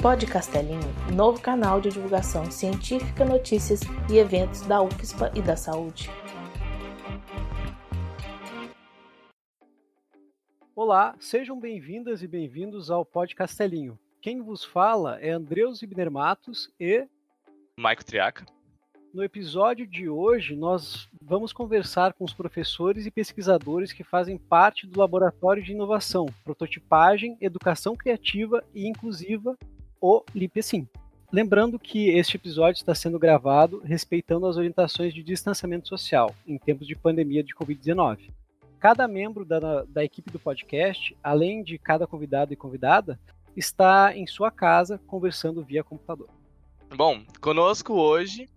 Pod Castelinho, novo canal de divulgação científica, notícias e eventos da UFSPA e da saúde. Olá, sejam bem-vindas e bem-vindos ao Pod Castelinho. Quem vos fala é Andreus Ibner Matos e Maico Triaca. No episódio de hoje, nós vamos conversar com os professores e pesquisadores que fazem parte do Laboratório de Inovação, Prototipagem, Educação Criativa e Inclusiva, o LIPESIM. Lembrando que este episódio está sendo gravado respeitando as orientações de distanciamento social em tempos de pandemia de Covid-19. Cada membro da, da equipe do podcast, além de cada convidado e convidada, está em sua casa conversando via computador. Bom, conosco hoje,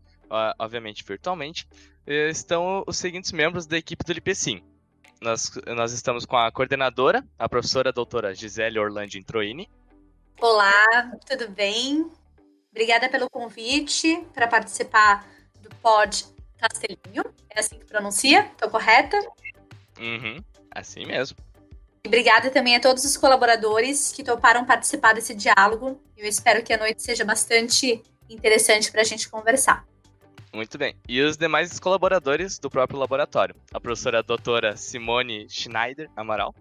obviamente virtualmente, estão os seguintes membros da equipe do LIPECIM. Nós, nós estamos com a coordenadora, a professora doutora Gisele Orlando Introini. Olá, tudo bem? Obrigada pelo convite para participar do Pod Castelinho. É assim que pronuncia? Estou correta? Uhum, assim mesmo. Obrigada também a todos os colaboradores que toparam participar desse diálogo. Eu espero que a noite seja bastante interessante para a gente conversar. Muito bem. E os demais colaboradores do próprio laboratório? A professora doutora Simone Schneider Amaral.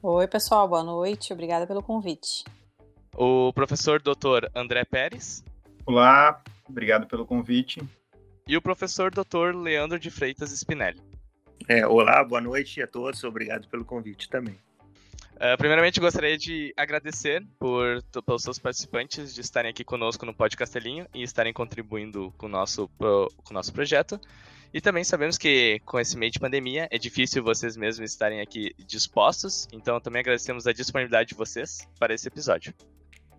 Oi, pessoal, boa noite. Obrigada pelo convite. O professor doutor André Pérez. Olá, obrigado pelo convite. E o professor doutor Leandro de Freitas Spinelli. É, olá, boa noite a todos. Obrigado pelo convite também. Uh, primeiramente, gostaria de agradecer por, pelos seus participantes de estarem aqui conosco no Pod Castelinho e estarem contribuindo com o nosso, pro, com o nosso projeto. E também sabemos que com esse meio de pandemia é difícil vocês mesmos estarem aqui dispostos, então também agradecemos a disponibilidade de vocês para esse episódio.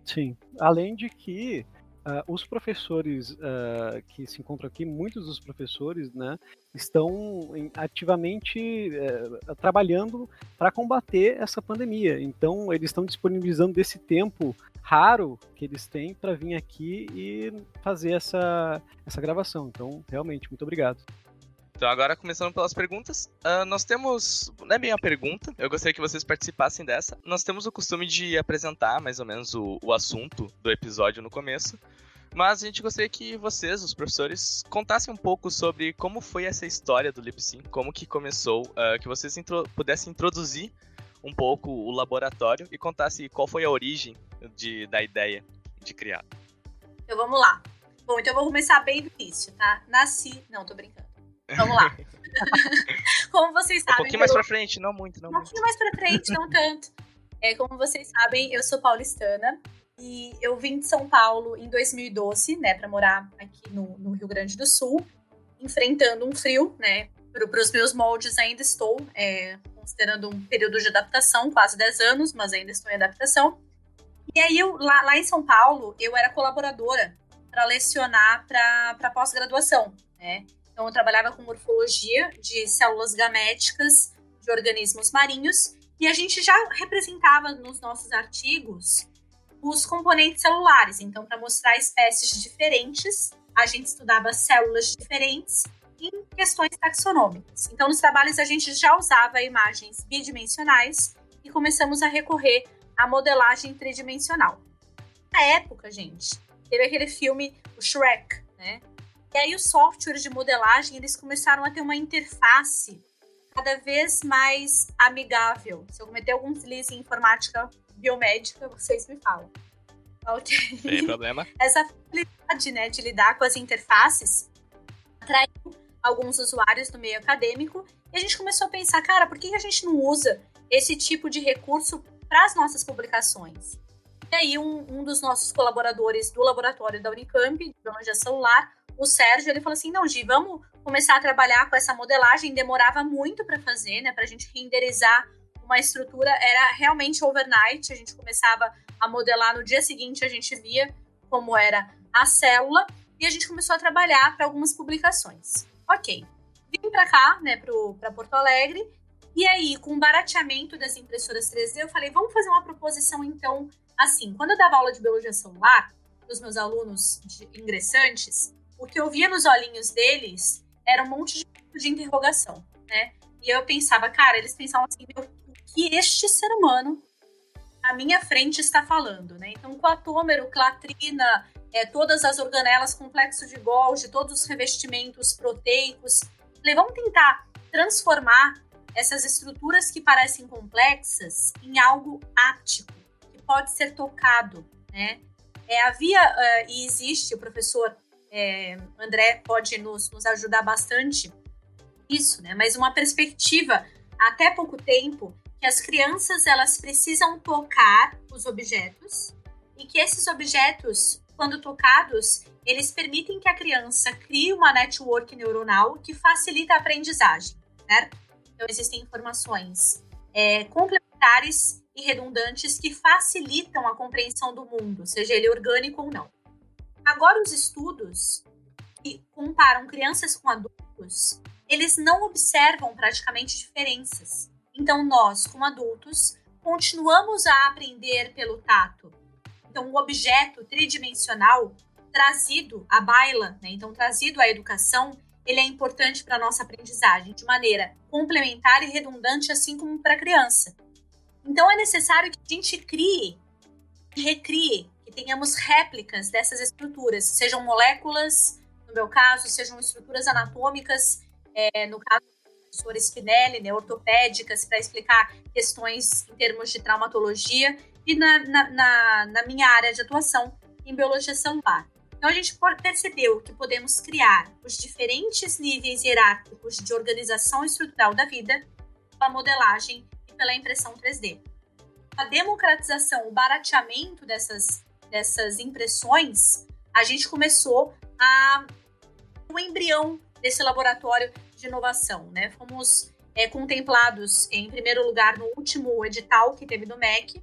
Sim, além de que Uh, os professores uh, que se encontram aqui, muitos dos professores, né, estão ativamente uh, trabalhando para combater essa pandemia. Então, eles estão disponibilizando desse tempo raro que eles têm para vir aqui e fazer essa, essa gravação. Então, realmente, muito obrigado. Então, agora começando pelas perguntas. Uh, nós temos. Não é bem a pergunta, eu gostaria que vocês participassem dessa. Nós temos o costume de apresentar mais ou menos o, o assunto do episódio no começo. Mas a gente gostaria que vocês, os professores, contassem um pouco sobre como foi essa história do LipSyn, como que começou, uh, que vocês intro pudessem introduzir um pouco o laboratório e contassem qual foi a origem de, da ideia de criar. Então vamos lá. Bom, então eu vou começar bem do início, tá? Nasci. Não, tô brincando. Vamos lá. como vocês sabem. Um pouquinho eu... mais pra frente, não muito, não Um pouquinho mais pra frente, não tanto. É, como vocês sabem, eu sou paulistana e eu vim de São Paulo em 2012, né, para morar aqui no, no, Rio Grande do Sul, enfrentando um frio, né. Para os meus moldes ainda estou é, considerando um período de adaptação, quase 10 anos, mas ainda estou em adaptação. E aí, eu, lá, lá em São Paulo, eu era colaboradora para lecionar para pós-graduação, né? Então, eu trabalhava com morfologia de células gaméticas de organismos marinhos e a gente já representava nos nossos artigos os componentes celulares. Então, para mostrar espécies diferentes, a gente estudava células diferentes em questões taxonômicas. Então, nos trabalhos, a gente já usava imagens bidimensionais e começamos a recorrer à modelagem tridimensional. Na época, gente, teve aquele filme, o Shrek, né? E aí os softwares de modelagem, eles começaram a ter uma interface cada vez mais amigável. Se eu cometer algum deslize em informática biomédica, vocês me falam. Ok. Tem problema. Essa habilidade, né, de lidar com as interfaces atraiu alguns usuários do meio acadêmico e a gente começou a pensar, cara, por que a gente não usa esse tipo de recurso para as nossas publicações? E aí, um, um, dos nossos colaboradores do laboratório da Unicamp, de biologia celular, o Sérgio, ele falou assim: não, Gi, vamos começar a trabalhar com essa modelagem. Demorava muito para fazer, né? Para a gente renderizar uma estrutura, era realmente overnight. A gente começava a modelar no dia seguinte, a gente via como era a célula e a gente começou a trabalhar para algumas publicações. Ok, vim para cá, né, para Porto Alegre. E aí, com o barateamento das impressoras 3D, eu falei, vamos fazer uma proposição então assim. Quando eu dava aula de biologia celular, dos meus alunos ingressantes, o que eu via nos olhinhos deles era um monte de, de interrogação, né? E eu pensava, cara, eles pensavam assim, o que este ser humano à minha frente está falando, né? Então, coatômero, clatrina, é, todas as organelas, complexo de Golgi, todos os revestimentos proteicos. Falei, vamos tentar transformar essas estruturas que parecem complexas em algo áptico, que pode ser tocado, né? É, havia uh, e existe, o professor é, André pode nos, nos ajudar bastante isso, né? Mas uma perspectiva até pouco tempo que as crianças elas precisam tocar os objetos e que esses objetos, quando tocados, eles permitem que a criança crie uma network neuronal que facilita a aprendizagem, certo? Então existem informações é, complementares e redundantes que facilitam a compreensão do mundo, seja ele orgânico ou não. Agora os estudos que comparam crianças com adultos, eles não observam praticamente diferenças. Então, nós, como adultos, continuamos a aprender pelo tato. Então, o objeto tridimensional trazido à baila, né? então trazido à educação, ele é importante para a nossa aprendizagem de maneira complementar e redundante, assim como para a criança. Então, é necessário que a gente crie e recrie, que tenhamos réplicas dessas estruturas, sejam moléculas, no meu caso, sejam estruturas anatômicas, é, no caso professora Spinelli, né, ortopédicas, para explicar questões em termos de traumatologia, e na, na, na, na minha área de atuação, em biologia celular. Então, a gente percebeu que podemos criar os diferentes níveis hierárquicos de organização estrutural da vida pela modelagem e pela impressão 3D. A democratização, o barateamento dessas, dessas impressões, a gente começou a o embrião desse laboratório de inovação, né? Fomos é, contemplados em primeiro lugar no último edital que teve do MEC,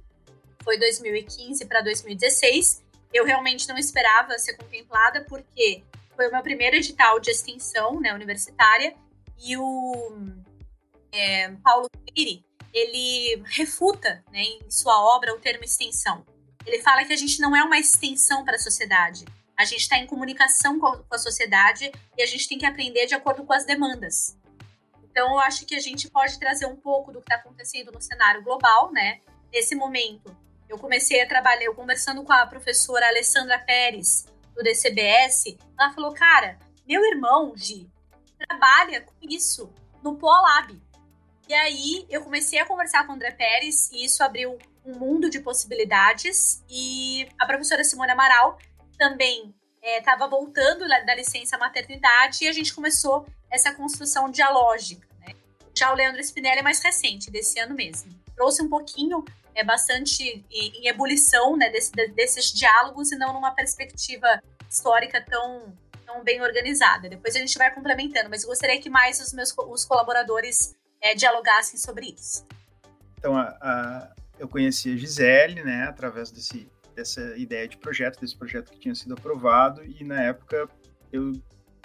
foi 2015 para 2016. Eu realmente não esperava ser contemplada porque foi o meu primeiro edital de extensão, né, universitária, e o é, Paulo Freire, ele refuta, né, em sua obra o termo extensão. Ele fala que a gente não é uma extensão para a sociedade, a gente está em comunicação com a sociedade e a gente tem que aprender de acordo com as demandas. Então, eu acho que a gente pode trazer um pouco do que está acontecendo no cenário global, né? Nesse momento, eu comecei a trabalhar, eu conversando com a professora Alessandra Pérez, do DCBS, ela falou, cara, meu irmão, Gi, trabalha com isso no Polab. E aí, eu comecei a conversar com o André Pérez e isso abriu um mundo de possibilidades. E a professora Simone Amaral também estava é, voltando da licença maternidade e a gente começou essa construção dialógica. Né? Já o Leandro Spinelli é mais recente, desse ano mesmo. Trouxe um pouquinho, é bastante em, ebulição né, desse, desses diálogos e não numa perspectiva histórica tão, tão bem organizada. Depois a gente vai complementando, mas eu gostaria que mais os meus os colaboradores é, dialogassem sobre isso. Então, a, a, eu conheci a Gisele, né, através desse dessa ideia de projeto, desse projeto que tinha sido aprovado, e na época eu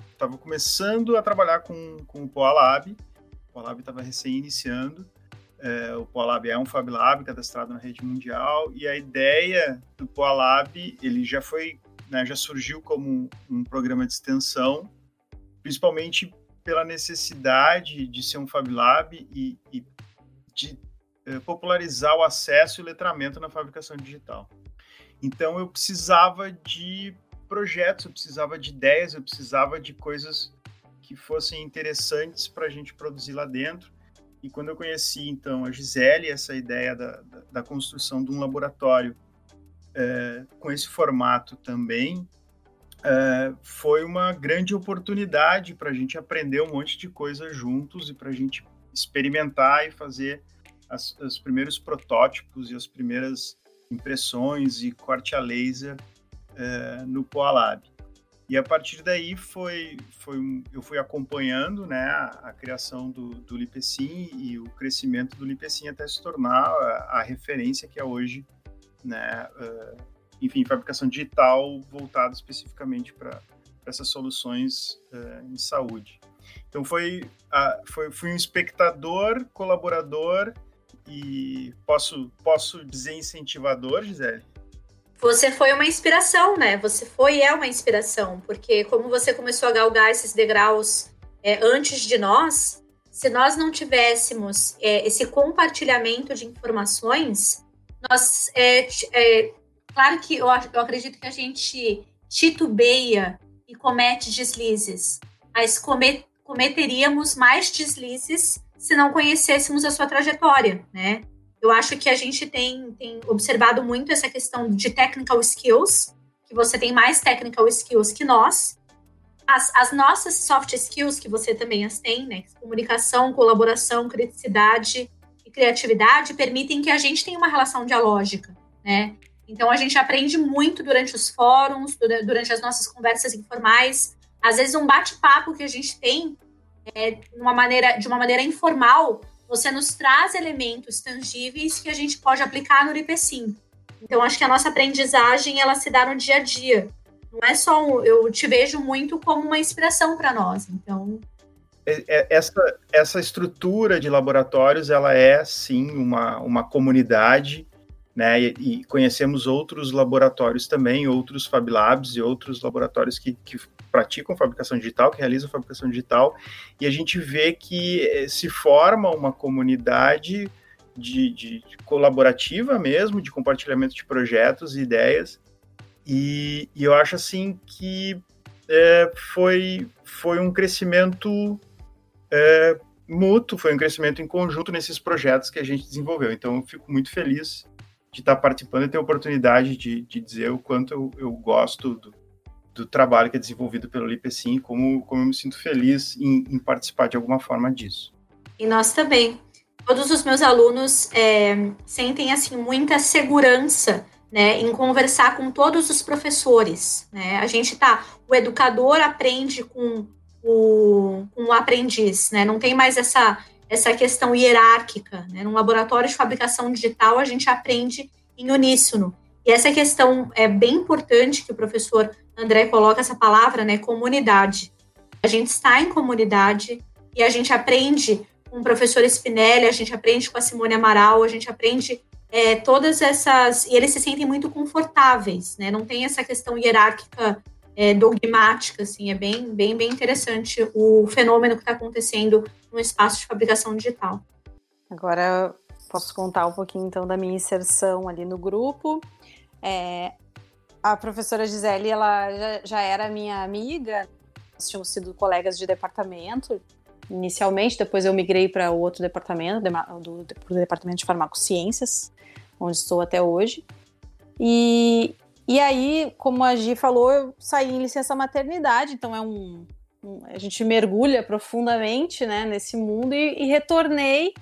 estava começando a trabalhar com, com o Poalab, o Poalab estava recém-iniciando, é, o Poalab é um Fab Lab cadastrado na rede mundial, e a ideia do Poalab, ele já foi, né, já surgiu como um, um programa de extensão, principalmente pela necessidade de ser um Fab Lab e, e de popularizar o acesso e o letramento na fabricação digital. Então eu precisava de projetos, eu precisava de ideias, eu precisava de coisas que fossem interessantes para a gente produzir lá dentro. E quando eu conheci então a Gisele, essa ideia da, da, da construção de um laboratório é, com esse formato também, é, foi uma grande oportunidade para a gente aprender um monte de coisa juntos e para a gente experimentar e fazer as, os primeiros protótipos e as primeiras impressões e corte a laser é, no Poalab. E a partir daí foi, foi eu fui acompanhando né, a, a criação do, do Lipecin e o crescimento do Lipecin até se tornar a, a referência que é hoje, né, uh, enfim, fabricação digital voltada especificamente para essas soluções uh, em saúde. Então foi, uh, foi fui um espectador, colaborador e posso, posso dizer incentivador, Gisele? Você foi uma inspiração, né? Você foi e é uma inspiração, porque como você começou a galgar esses degraus é, antes de nós, se nós não tivéssemos é, esse compartilhamento de informações, nós, é, é, claro que eu, eu acredito que a gente titubeia e comete deslizes, mas comet, cometeríamos mais deslizes se não conhecêssemos a sua trajetória, né? Eu acho que a gente tem, tem observado muito essa questão de technical skills, que você tem mais technical skills que nós. As, as nossas soft skills, que você também as tem, né? Comunicação, colaboração, criticidade e criatividade, permitem que a gente tenha uma relação dialógica, né? Então a gente aprende muito durante os fóruns, durante as nossas conversas informais. Às vezes um bate-papo que a gente tem é, uma maneira, de uma maneira informal, você nos traz elementos tangíveis que a gente pode aplicar no IPCIM. Então acho que a nossa aprendizagem ela se dá no dia a dia. Não é só um, eu te vejo muito como uma inspiração para nós. Então é, é, essa, essa estrutura de laboratórios ela é sim uma, uma comunidade né? E, e, conhecemos outros laboratórios também, outros Fab Labs e outros laboratórios que, que praticam fabricação digital, que realizam fabricação digital, e a gente vê que eh, se forma uma comunidade de, de, colaborativa mesmo, de compartilhamento de projetos e ideias, e, e eu acho assim que é, foi, foi um crescimento é, mútuo, foi um crescimento em conjunto nesses projetos que a gente desenvolveu. Então, eu fico muito feliz de estar participando e ter a oportunidade de, de dizer o quanto eu, eu gosto do, do, trabalho que é desenvolvido pelo LIPECIM, como, como eu me sinto feliz em, em, participar de alguma forma disso. E nós também. Todos os meus alunos é, sentem assim muita segurança né, em conversar com todos os professores. Né? A gente tá, o educador aprende com o, com o aprendiz, né? Não tem mais essa essa questão hierárquica. Né? Num laboratório de fabricação digital, a gente aprende em uníssono. E essa questão é bem importante que o professor André coloca essa palavra, né? Comunidade. A gente está em comunidade e a gente aprende com o professor Spinelli, a gente aprende com a Simone Amaral, a gente aprende é, todas essas. E eles se sentem muito confortáveis, né? Não tem essa questão hierárquica é, dogmática, assim, é bem, bem, bem interessante o fenômeno que está acontecendo no espaço de fabricação digital. Agora posso contar um pouquinho então da minha inserção ali no grupo. É, a professora Gisele, ela já, já era minha amiga, nós tínhamos sido colegas de departamento inicialmente, depois eu migrei para outro departamento, do, do departamento de farmacociências, onde estou até hoje. E, e aí, como a Gi falou, eu saí em licença maternidade, então é um, um a gente mergulha profundamente, né, nesse mundo e, e retornei.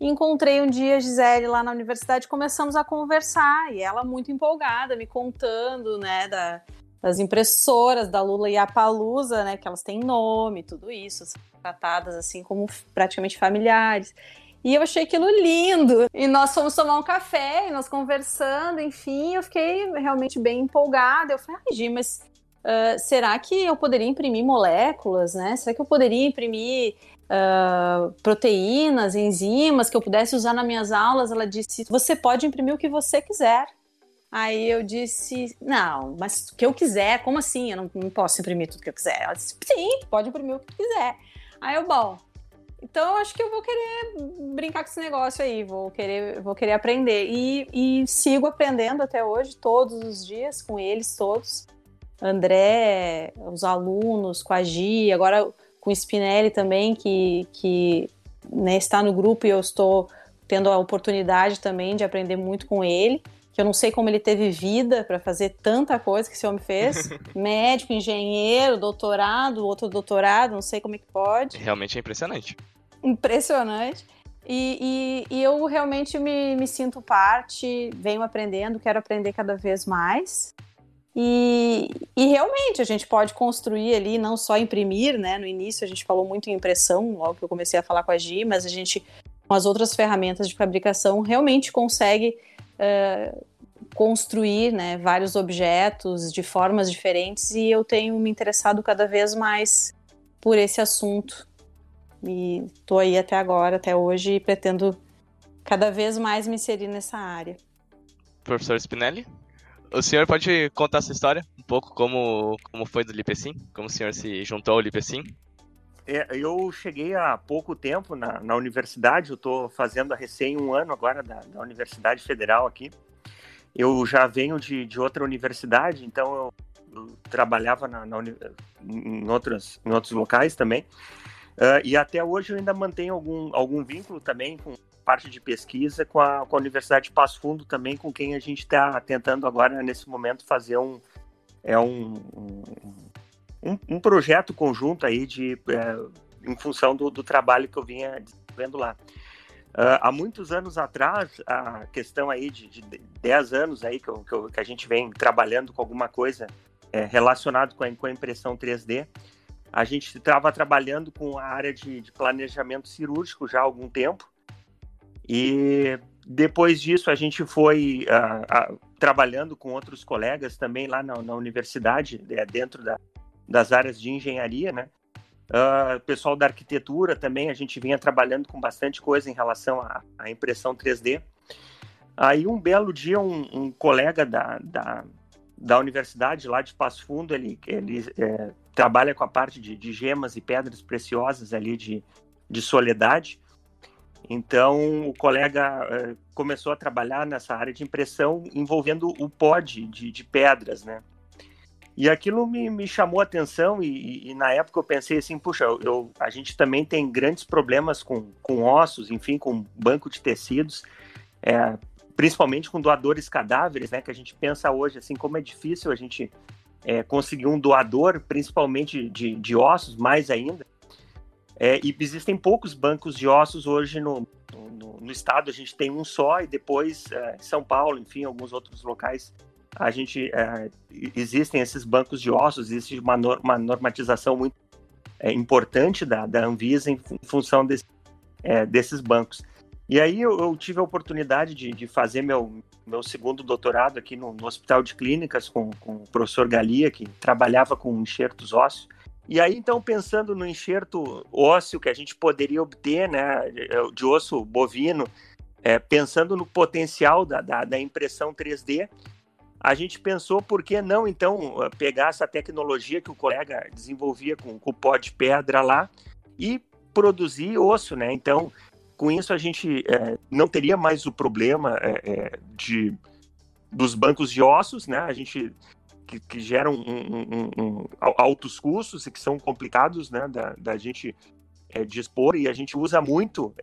encontrei um dia a Gisele lá na universidade, começamos a conversar e ela muito empolgada, me contando, né, da, das impressoras da Lula e a Palusa, né, que elas têm nome, tudo isso, tratadas assim como praticamente familiares. E eu achei aquilo lindo. E nós fomos tomar um café, e nós conversando, enfim, eu fiquei realmente bem empolgada. Eu falei, ai, Gi, mas uh, será que eu poderia imprimir moléculas, né? Será que eu poderia imprimir uh, proteínas, enzimas que eu pudesse usar nas minhas aulas? Ela disse, você pode imprimir o que você quiser. Aí eu disse, não, mas o que eu quiser, como assim? Eu não, não posso imprimir tudo que eu quiser. Ela disse, sim, pode imprimir o que quiser. Aí eu, bom, então, acho que eu vou querer brincar com esse negócio aí, vou querer, vou querer aprender. E, e sigo aprendendo até hoje, todos os dias, com eles todos. André, os alunos, com a Gi, agora com o Spinelli também, que, que né, está no grupo e eu estou tendo a oportunidade também de aprender muito com ele. Que eu não sei como ele teve vida para fazer tanta coisa que esse homem fez. Médico, engenheiro, doutorado, outro doutorado, não sei como é que pode. Realmente é impressionante impressionante. E, e, e, eu realmente me, me sinto parte, venho aprendendo, quero aprender cada vez mais. E, e, realmente a gente pode construir ali, não só imprimir, né? No início a gente falou muito em impressão, logo que eu comecei a falar com a Gi, mas a gente, com as outras ferramentas de fabricação, realmente consegue uh, construir né, vários objetos de formas diferentes e eu tenho me interessado cada vez mais por esse assunto. E tô aí até agora, até hoje, e pretendo cada vez mais me inserir nessa área. Professor Spinelli, o senhor pode contar essa história? Um pouco como, como foi do Lipecim? Como o senhor se juntou ao Lipecim? é, eu cheguei há pouco tempo na, na universidade, eu estou fazendo a recém um ano agora da, da, Universidade Federal aqui. Eu já venho de, de outra universidade, então eu, eu trabalhava na, na, em, outros, em outros locais também. Uh, e até hoje eu ainda mantenho algum, algum vínculo também com parte de pesquisa com a, com a Universidade de Passo Fundo também, com quem a gente está tentando agora, nesse momento, fazer um, é um, um, um projeto conjunto aí de, é, em função do, do, trabalho que eu vinha desenvolvendo lá. Uh, há muitos anos atrás, a questão aí de, de 10 anos aí que, eu, que, eu, que, a gente vem trabalhando com alguma coisa é, relacionado com com a impressão 3D, a gente estava trabalhando com a área de, de, planejamento cirúrgico já há algum tempo. E depois disso a gente foi uh, uh, trabalhando com outros colegas também lá na, na universidade, é, dentro da, das áreas de engenharia, né? Uh, pessoal da arquitetura também, a gente vinha trabalhando com bastante coisa em relação à, impressão 3D. Aí um belo dia, um, um colega da, da, da, universidade lá de Passo Fundo, ele, ele é, trabalha com a parte de, de, gemas e pedras preciosas ali de, de Soledade. Então, o colega é, começou a trabalhar nessa área de impressão envolvendo o pod de, de pedras, né? E aquilo me, me chamou a atenção e, e, na época eu pensei assim, puxa, eu, a gente também tem grandes problemas com, com ossos, enfim, com banco de tecidos, é, principalmente com doadores cadáveres, né? Que a gente pensa hoje assim como é difícil a gente é, conseguir um doador, principalmente de, de ossos, mais ainda. É, e existem poucos bancos de ossos hoje no, no, no, estado, a gente tem um só, e depois é, São Paulo, enfim, alguns outros locais a gente é, existem esses bancos de ossos, existe uma, uma normatização muito é, importante da, da Anvisa em, em função desse, é, desses bancos. E aí eu, eu tive a oportunidade de, de, fazer meu, meu segundo doutorado aqui no, no Hospital de Clínicas com, com o professor Galia, que trabalhava com enxertos ósseos. E aí, então, pensando no enxerto ósseo que a gente poderia obter, né, de osso bovino, é, pensando no potencial da, da, da impressão 3D, a gente pensou por que não então pegar essa tecnologia que o colega desenvolvia com, com o pó de pedra lá e produzir osso, né? Então, com isso a gente é, não teria mais o problema é, de dos bancos de ossos, né? A gente que, que geram um, um, um, altos custos e que são complicados, né? Da, da gente é, dispor e a gente usa muito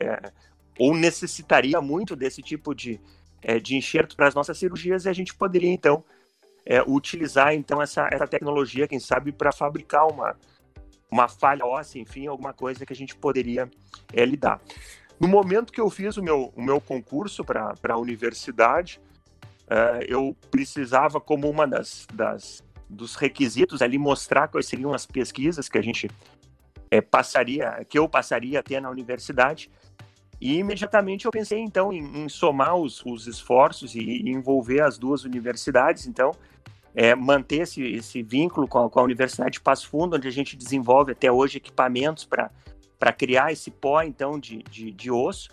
ou necessitaria muito desse tipo de é, de enxerto para as nossas cirurgias e a gente poderia então é, utilizar então essa, essa tecnologia, quem sabe, para fabricar uma, uma falha óssea, enfim, alguma coisa que a gente poderia é, lidar. No momento que eu fiz o meu, o meu concurso para a universidade, é, eu precisava, como uma das, das dos requisitos ali, mostrar quais seriam as pesquisas que a gente é, passaria, que eu passaria a ter na universidade. E imediatamente eu pensei, então, em, em somar os, os esforços e, e, envolver as duas universidades, então, é, manter esse, esse vínculo com a, com a, Universidade de Passo Fundo, onde a gente desenvolve até hoje equipamentos para criar esse pó, então, de, de, de osso,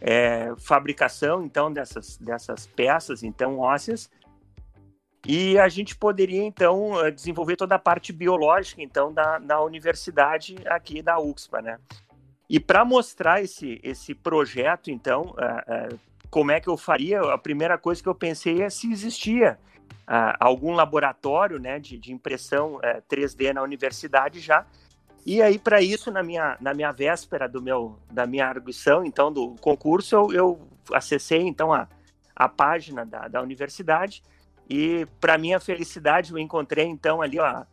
é, fabricação, então, dessas, dessas peças, então, ósseas, e a gente poderia, então, desenvolver toda a parte biológica, então, da, da universidade aqui da UXPA, né? E para mostrar esse, esse projeto, então, uh, uh, como é que eu faria? A primeira coisa que eu pensei é se existia uh, algum laboratório né, de, de impressão 3D na universidade já. E aí, para isso, na minha, na minha véspera do meu, da minha arguição, então, do concurso, eu, eu acessei, então, a, a página da, da universidade e, para minha felicidade, eu encontrei, então, ali, ó,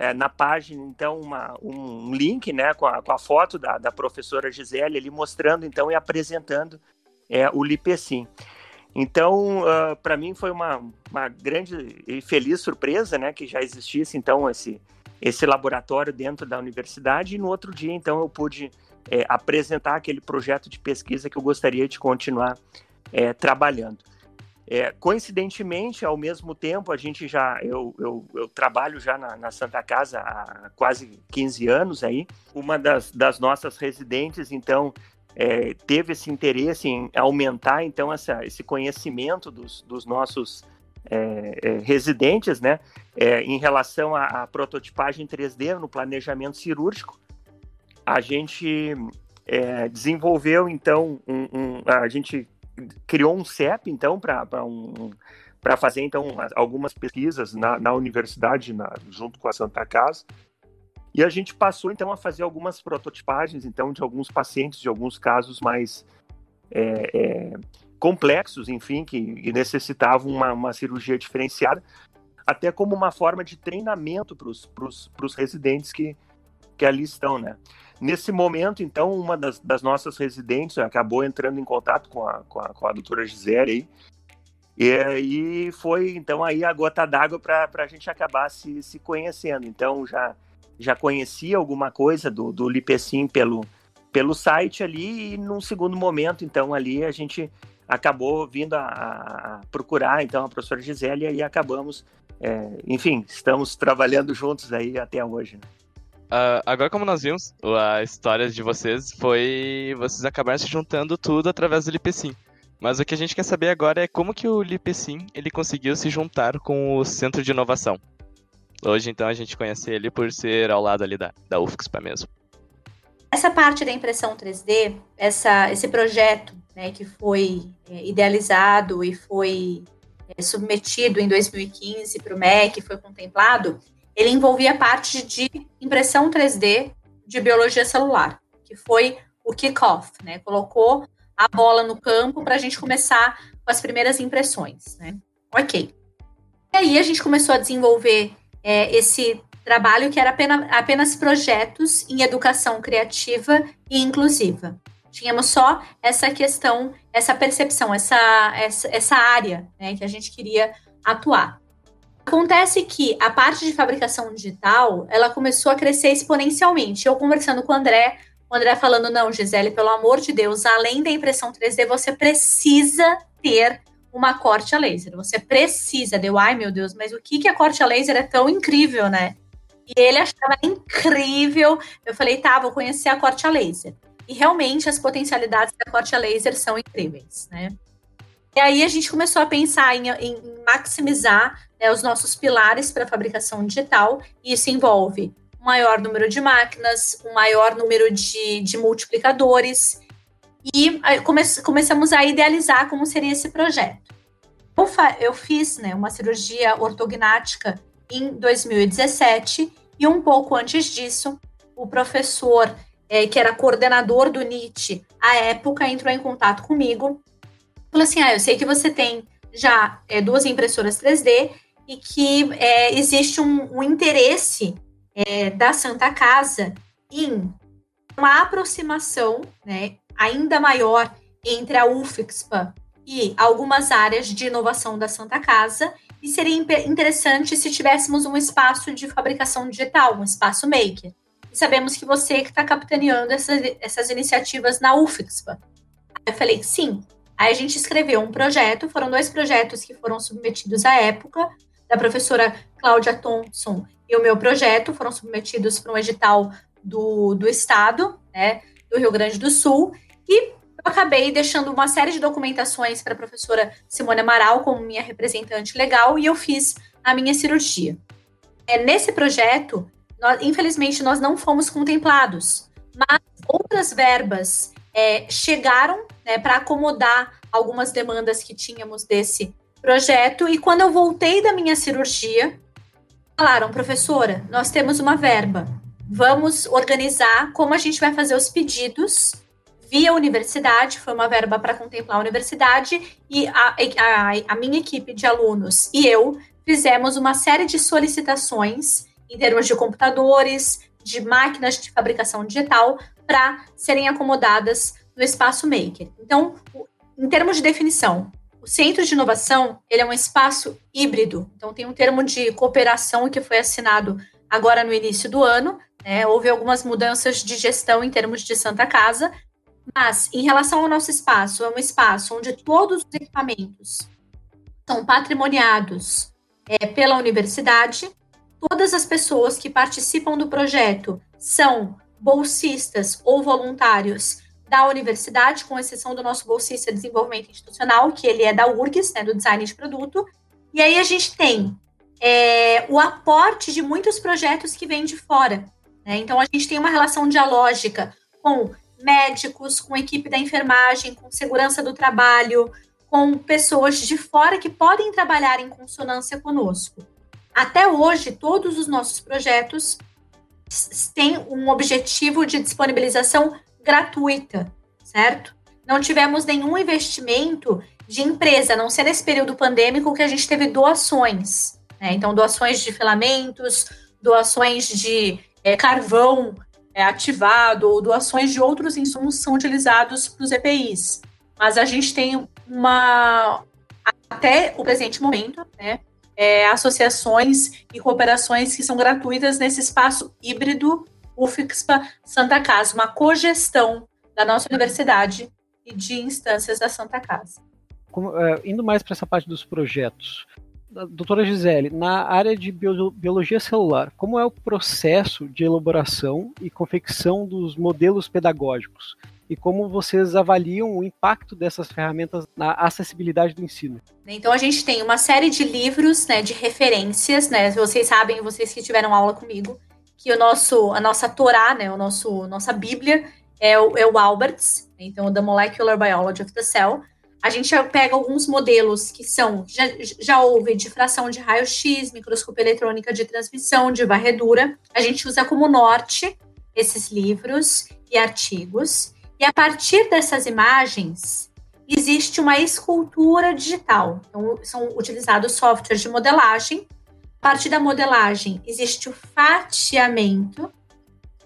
é, na página, então, uma, um link né, com, a, com a foto da, da professora Gisele ali mostrando, então, e apresentando é, o Lipecim. Então, uh, para mim foi uma, uma grande e feliz surpresa, né, que já existisse, então, esse, esse laboratório dentro da universidade, e no outro dia, então, eu pude é, apresentar aquele projeto de pesquisa que eu gostaria de continuar é, trabalhando. É, coincidentemente, ao mesmo tempo, a gente já, eu, eu, eu trabalho já na, na, Santa Casa há quase 15 anos aí. Uma das, das nossas residentes, então, é, teve esse interesse em aumentar, então, essa, esse conhecimento dos, dos nossos é, é residentes, né, é, em relação à, à prototipagem 3D no planejamento cirúrgico. a gente é, desenvolveu então um, um, a gente criou um CEP então para um, fazer então algumas pesquisas na, na universidade na, junto com a Santa Casa e a gente passou então a fazer algumas prototipagens então de alguns pacientes de alguns casos mais é, é, complexos enfim que, que necessitavam uma, uma cirurgia diferenciada até como uma forma de treinamento para os residentes que, que ali estão, né? Nesse momento, então, uma das, das nossas residentes acabou entrando em contato com a, com a, com a doutora Gisele aí, e aí foi, então, aí a gota d'água para a gente acabar se, se conhecendo. Então, já, já conhecia alguma coisa do, do Lipecim pelo, pelo site ali, e num segundo momento, então, ali a gente acabou vindo a, a procurar, então, a professora Gisele, e acabamos, é, enfim, estamos trabalhando juntos aí até hoje, né? Uh, agora, como nós vimos, a história de vocês foi vocês acabaram se juntando tudo através do Lipecim. Mas o que a gente quer saber agora é como que o Lipecim ele conseguiu se juntar com o Centro de Inovação. Hoje, então, a gente conhece ele por ser ao lado ali da, da UFSPA mesmo. Essa parte da impressão 3D, essa, esse projeto né, que foi é, idealizado e foi é, submetido em 2015 para o MEC, foi contemplado, ele envolvia parte de impressão 3D de biologia celular, que foi o kickoff, né? Colocou a bola no campo para a gente começar com as primeiras impressões, né? Ok. E aí a gente começou a desenvolver é, esse trabalho que era apenas, apenas projetos em educação criativa e inclusiva. Tínhamos só essa questão, essa percepção, essa, essa, essa área né, que a gente queria atuar. Acontece que a parte de fabricação digital, ela começou a crescer exponencialmente. Eu conversando com o André, o André falando, não, Gisele, pelo amor de Deus, além da impressão 3D, você precisa ter uma corte a laser. Você precisa. Deu, ai meu Deus, mas o que, que a corte a laser é tão incrível, né? E ele achava incrível. Eu falei, tá, vou conhecer a corte a laser. E realmente as potencialidades da corte a laser são incríveis, né? E aí a gente começou a pensar em, em maximizar né, os nossos pilares para a fabricação digital, e isso envolve um maior número de máquinas, um maior número de, de multiplicadores, e come, começamos a idealizar como seria esse projeto. Eu, eu fiz né, uma cirurgia ortognática em 2017, e um pouco antes disso, o professor, é, que era coordenador do NIT à época, entrou em contato comigo falou assim: ah, eu sei que você tem já é, duas impressoras 3D e que é, existe um, um interesse é, da Santa Casa em uma aproximação né, ainda maior entre a UFXPA e algumas áreas de inovação da Santa Casa, e seria interessante se tivéssemos um espaço de fabricação digital, um espaço maker. E sabemos que você que está capitaneando essas, essas iniciativas na UFXPA. Eu falei, sim, Aí a gente escreveu um projeto, foram dois projetos que foram submetidos à época, da professora Cláudia Thompson e o meu projeto, foram submetidos para um edital do, do Estado, né, do Rio Grande do Sul, e eu acabei deixando uma série de documentações para a professora Simone Amaral como minha representante legal, e eu fiz a minha cirurgia. É, nesse projeto, nós, infelizmente, nós não fomos contemplados, mas outras verbas é, chegaram né, para acomodar algumas demandas que tínhamos desse projeto. E quando eu voltei da minha cirurgia, falaram, professora, nós temos uma verba. Vamos organizar como a gente vai fazer os pedidos via universidade, foi uma verba para contemplar a universidade, e a, a, a minha equipe de alunos e eu fizemos uma série de solicitações em termos de computadores, de máquinas de fabricação digital, para serem acomodadas no espaço maker. Então, em termos de definição, o centro de inovação ele é um espaço híbrido. Então, tem um termo de cooperação que foi assinado agora no início do ano. Né? Houve algumas mudanças de gestão em termos de Santa Casa, mas em relação ao nosso espaço, é um espaço onde todos os equipamentos são patrimoniados é, pela universidade. Todas as pessoas que participam do projeto são bolsistas ou voluntários da universidade, com exceção do nosso bolsista de desenvolvimento institucional, que ele é da URGS, né, do design de produto. E aí a gente tem é, o aporte de muitos projetos que vêm de fora. Né? Então, a gente tem uma relação dialógica com médicos, com equipe da enfermagem, com segurança do trabalho, com pessoas de fora que podem trabalhar em consonância conosco. Até hoje, todos os nossos projetos têm um objetivo de disponibilização gratuita, certo? Não tivemos nenhum investimento de empresa, a não ser nesse período pandêmico que a gente teve doações. Né? Então, doações de filamentos, doações de é, carvão é, ativado, ou doações de outros insumos são utilizados para os EPIs. Mas a gente tem uma, até o presente momento, né, é, associações e cooperações que são gratuitas nesse espaço híbrido UFIXPA Santa Casa, uma cogestão da nossa universidade e de instâncias da Santa Casa. Como, é, indo mais para essa parte dos projetos, doutora Gisele, na área de biologia celular, como é o processo de elaboração e confecção dos modelos pedagógicos? E como vocês avaliam o impacto dessas ferramentas na acessibilidade do ensino? Então a gente tem uma série de livros, né, de referências, né? Vocês sabem, vocês que tiveram aula comigo, que o nosso, a nossa Torá, né, o nosso, nossa Bíblia é o, é o Alberts, então The Molecular Biology of the Cell, a gente pega alguns modelos que são, já, já houve difração de raio-x, microscopia eletrônica de transmissão, de varredura. A gente usa como norte esses livros e artigos. E a partir dessas imagens, existe uma escultura digital. Então, são utilizados softwares de modelagem. A partir da modelagem, existe o fatiamento.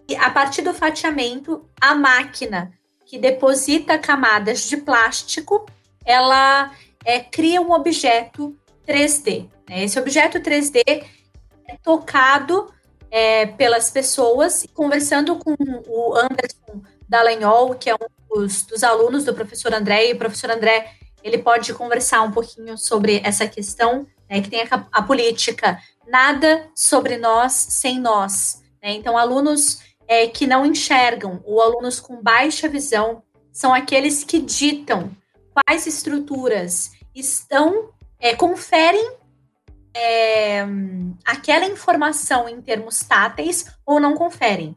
E a partir do fatiamento, a máquina que deposita camadas de plástico ela é, cria um objeto 3D. Né? Esse objeto 3D é tocado é, pelas pessoas, conversando com o Anderson Dallagnol, que é um dos, dos, alunos do professor André, e o professor André ele pode conversar um pouquinho sobre essa questão, né, que tem a, a, política nada sobre nós sem nós. Né? Então, alunos é, que não enxergam, ou alunos com baixa visão, são aqueles que ditam quais estruturas estão, é, conferem é, aquela informação em termos táteis ou não conferem.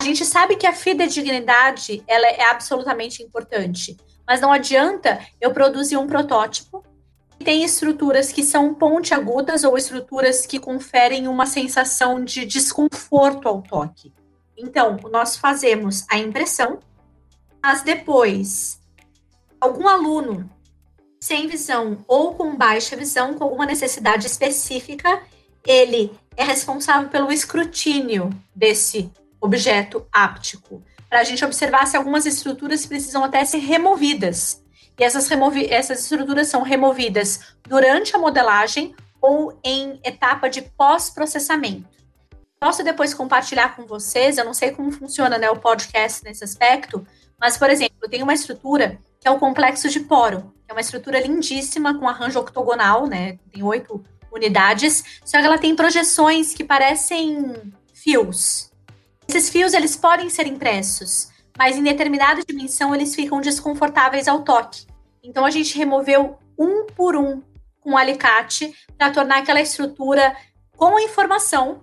A gente sabe que a fidedignidade ela é absolutamente importante, mas não adianta eu produzir um protótipo que tem estruturas que são pontiagudas ou estruturas que conferem uma sensação de desconforto ao toque. Então, nós fazemos a impressão, mas depois algum aluno sem visão ou com baixa visão, com alguma necessidade específica, ele é responsável pelo escrutínio desse objeto áptico, para a gente observar se algumas estruturas precisam até ser removidas. E essas, removi essas estruturas são removidas durante a modelagem ou em etapa de pós-processamento. Posso depois compartilhar com vocês, eu não sei como funciona né, o podcast nesse aspecto, mas, por exemplo, tem uma estrutura que é o complexo de poro, é uma estrutura lindíssima com arranjo octogonal, né? Tem oito unidades, só que ela tem projeções que parecem fios. Esses fios eles podem ser impressos, mas em determinada dimensão eles ficam desconfortáveis ao toque. Então a gente removeu um por um com um alicate para tornar aquela estrutura com a informação,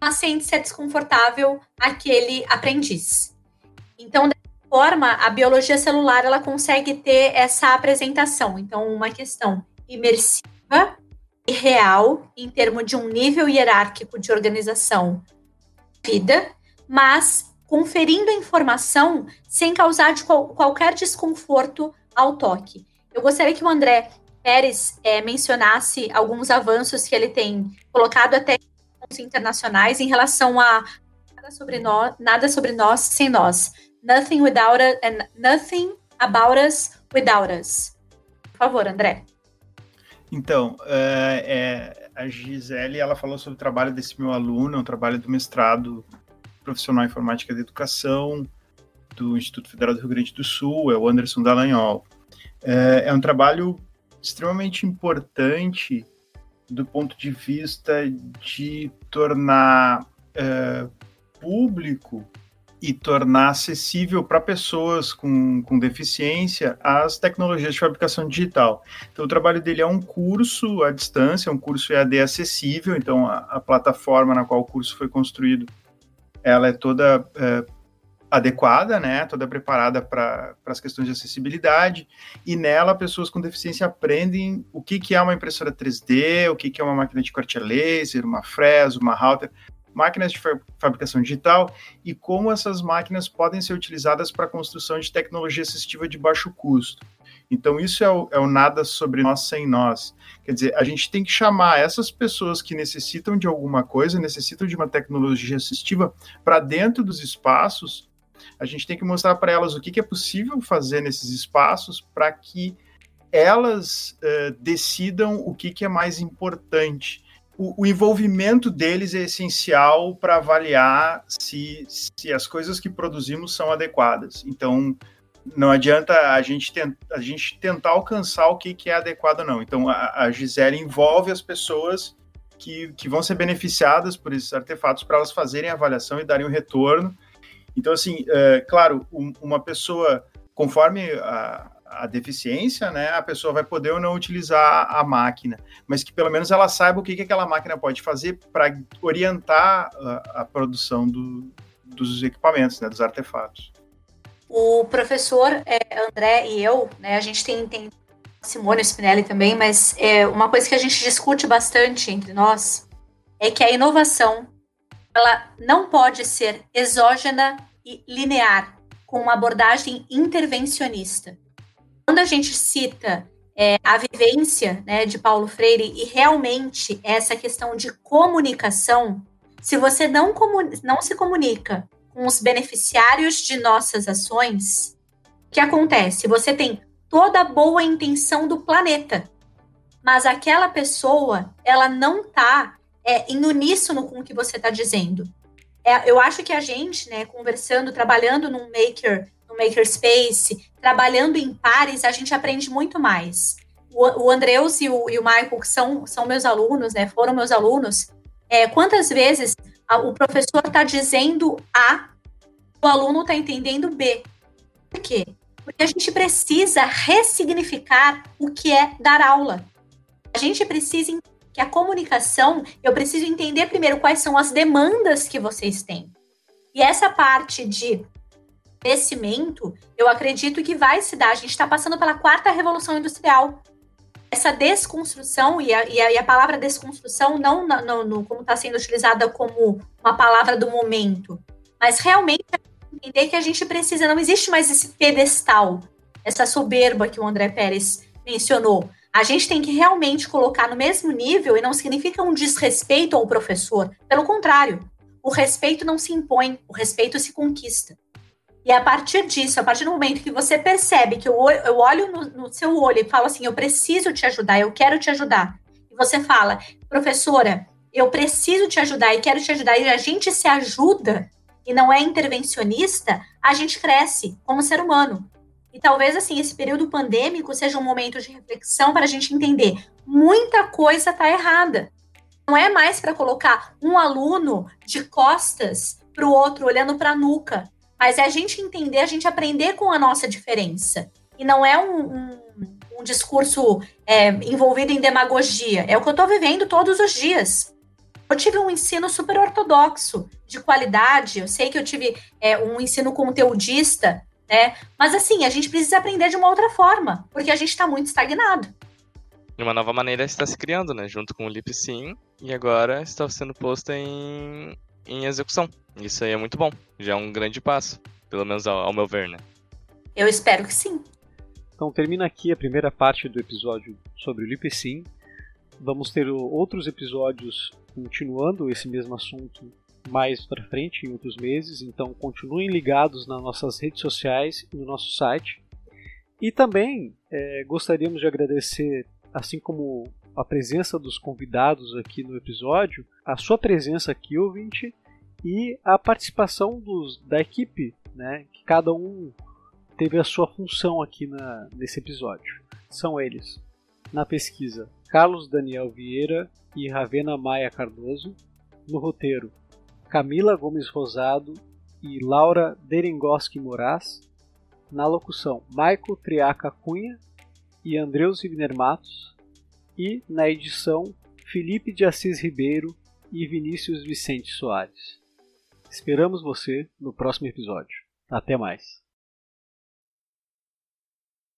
mas ser desconfortável aquele aprendiz. Então forma, a biologia celular ela consegue ter essa apresentação. Então, uma questão imersiva e real em termos de um nível hierárquico de organização vida, mas conferindo a informação sem causar de qual, qualquer desconforto ao toque. Eu gostaria que o André Pérez é, mencionasse alguns avanços que ele tem colocado até internacionais em relação a nada sobre nós, nada sobre nós sem nós. Nothing without us and nothing about us without us. Por favor, André. Então, é, é, a Gisele ela falou sobre o trabalho desse meu aluno, um trabalho do mestrado profissional em informática da educação do Instituto Federal do Rio Grande do Sul, é o Anderson Dallagnol. É, é um trabalho extremamente importante do ponto de vista de tornar é, público e tornar acessível para pessoas com, com deficiência as tecnologias de fabricação digital. Então, o trabalho dele é um curso à distância, um curso EAD acessível, então a, a plataforma na qual o curso foi construído ela é toda é, adequada, né, toda preparada para as questões de acessibilidade, e nela pessoas com deficiência aprendem o que, que é uma impressora 3D, o que, que é uma máquina de corte a laser, uma fresa, uma router, máquinas de fabricação digital e como essas máquinas podem ser utilizadas para a construção de tecnologia assistiva de baixo custo. Então, isso é o, é o, nada sobre nós sem nós. Quer dizer, a gente tem que chamar essas pessoas que necessitam de alguma coisa, necessitam de uma tecnologia assistiva para dentro dos espaços. A gente tem que mostrar para elas o que, que, é possível fazer nesses espaços para que elas uh, decidam o que, que é mais importante o, o, envolvimento deles é essencial para avaliar se, se as coisas que produzimos são adequadas. Então, não adianta a gente, a gente tentar alcançar o que, que é adequado não. Então, a, a Gisele envolve as pessoas que, que vão ser beneficiadas por esses artefatos para elas fazerem a avaliação e darem o um retorno. Então, assim, é, claro, um, uma pessoa, conforme a, a deficiência, né, a pessoa vai poder ou não utilizar a máquina, mas que pelo menos ela saiba o que, que aquela máquina pode fazer para orientar a, a produção do, dos equipamentos, né, dos artefatos. O professor é, André e eu, né, a gente tem, tem Simone Spinelli também, mas é, uma coisa que a gente discute bastante entre nós é que a inovação ela não pode ser exógena e linear, com uma abordagem intervencionista. Quando a gente cita é, a vivência né, de Paulo Freire e realmente essa questão de comunicação, se você não, não se comunica com os beneficiários de nossas ações, o que acontece? Você tem toda a boa intenção do planeta, mas aquela pessoa, ela não está é, em uníssono com o que você está dizendo. É, eu acho que a gente, né, conversando, trabalhando num maker no Makerspace, trabalhando em pares, a gente aprende muito mais. O, o Andreus e o, e o Michael, que são, são meus alunos, né, foram meus alunos, é, quantas vezes o professor está dizendo A, o aluno está entendendo B. Por quê? Porque a gente precisa ressignificar o que é dar aula. A gente precisa que a comunicação, eu preciso entender primeiro quais são as demandas que vocês têm. E essa parte de crescimento, eu acredito que vai se dar. A gente está passando pela quarta revolução industrial. Essa desconstrução, e a, e a, e a palavra desconstrução não como está sendo utilizada como uma palavra do momento, mas realmente entender que a gente precisa, não existe mais esse pedestal, essa soberba que o André Pérez mencionou. A gente tem que realmente colocar no mesmo nível e não significa um desrespeito ao professor. Pelo contrário, o respeito não se impõe, o respeito se conquista. E a partir disso, a partir do momento que você percebe que eu, eu olho no, no seu olho e falo assim, eu preciso te ajudar, eu quero te ajudar. E você fala, professora, eu preciso te ajudar e quero te ajudar, e a gente se ajuda e não é intervencionista, a gente cresce como ser humano. E talvez assim esse período pandêmico seja um momento de reflexão para a gente entender muita coisa está errada. Não é mais para colocar um aluno de costas para o outro olhando para a nuca mas é a gente entender, a gente aprender com a nossa diferença. E não é um, um, um discurso é, envolvido em demagogia. É o que eu estou vivendo todos os dias. Eu tive um ensino super ortodoxo, de qualidade. Eu sei que eu tive é, um ensino conteudista, né? Mas assim, a gente precisa aprender de uma outra forma, porque a gente está muito estagnado. De uma nova maneira está se criando, né? Junto com o LipSym, e agora está sendo posta em, em execução. Isso aí é muito bom. Já é um grande passo, pelo menos ao, ao meu ver, né? Eu espero que sim. Então termina aqui a primeira parte do episódio sobre o LipSym. Vamos ter outros episódios continuando esse mesmo assunto mais para frente, em outros meses. Então continuem ligados nas nossas redes sociais e no nosso site. E também é, gostaríamos de agradecer, assim como a presença dos convidados aqui no episódio, a sua presença aqui, ouvinte, e a participação dos, da equipe, né, que cada um teve a sua função aqui na, nesse episódio. São eles, na pesquisa, Carlos Daniel Vieira e Ravena Maia Cardoso, no roteiro, Camila Gomes Rosado e Laura Derengoski Moraes, na locução, Maico Triaca Cunha e Andreus Wigner Matos, e na edição, Felipe de Assis Ribeiro e Vinícius Vicente Soares. Esperamos você no próximo episódio. Até mais.